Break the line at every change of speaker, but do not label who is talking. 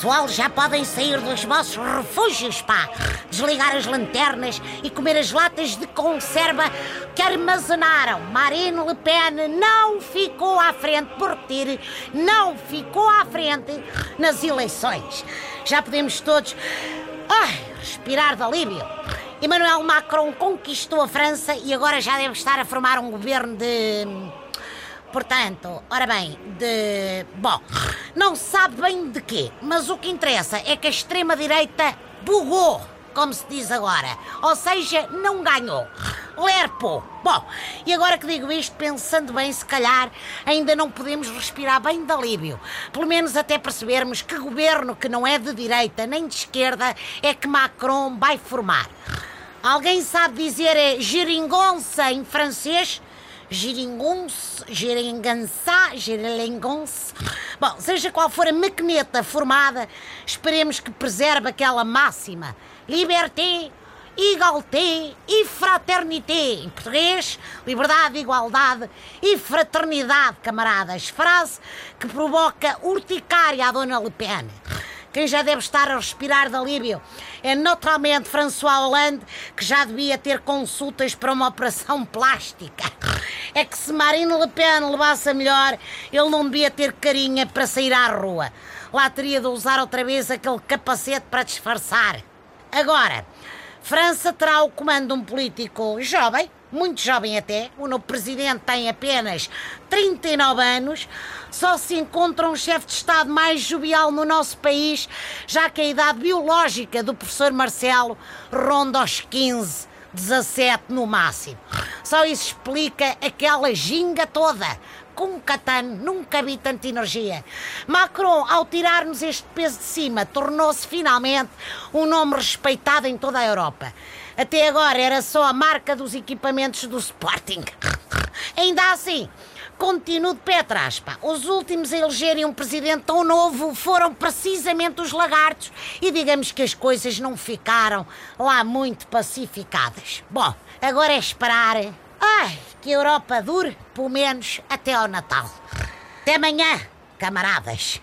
Pessoal, já podem sair dos vossos refúgios, pá. Desligar as lanternas e comer as latas de conserva que armazenaram. Marine Le Pen não ficou à frente, por repetir, não ficou à frente nas eleições. Já podemos todos ai, respirar de alívio. Emmanuel Macron conquistou a França e agora já deve estar a formar um governo de. Portanto, ora bem, de. Bom, não sabe bem de quê, mas o que interessa é que a extrema-direita bugou, como se diz agora. Ou seja, não ganhou. Lerpo. Bom, e agora que digo isto, pensando bem, se calhar ainda não podemos respirar bem de alívio. Pelo menos até percebermos que governo que não é de direita nem de esquerda é que Macron vai formar. Alguém sabe dizer é geringonça em francês? Giringonce, geringançá, geringonce. Bom, seja qual for a maquineta formada, esperemos que preserve aquela máxima. Liberté, igualité e fraternité. Em português, liberdade, igualdade e fraternidade, camaradas. Frase que provoca urticária à Dona Le Pen. Quem já deve estar a respirar de alívio é naturalmente François Hollande, que já devia ter consultas para uma operação plástica. É que se Marine Le Pen levasse a melhor, ele não devia ter carinha para sair à rua. Lá teria de usar outra vez aquele capacete para disfarçar. Agora, França terá o comando de um político jovem, muito jovem até. O novo presidente tem apenas 39 anos. Só se encontra um chefe de Estado mais jovial no nosso país, já que a idade biológica do professor Marcelo ronda aos 15, 17 no máximo. Só isso explica aquela ginga toda. Com um catano nunca vi tanta energia. Macron, ao tirar-nos este peso de cima, tornou-se finalmente um nome respeitado em toda a Europa. Até agora era só a marca dos equipamentos do Sporting. Ainda assim, continuo de pé atrás, pá. Os últimos a elegerem um presidente tão novo foram precisamente os lagartos e digamos que as coisas não ficaram lá muito pacificadas. Bom, agora é esperar. Ai, que a Europa dure, pelo menos até ao Natal. Até amanhã, camaradas.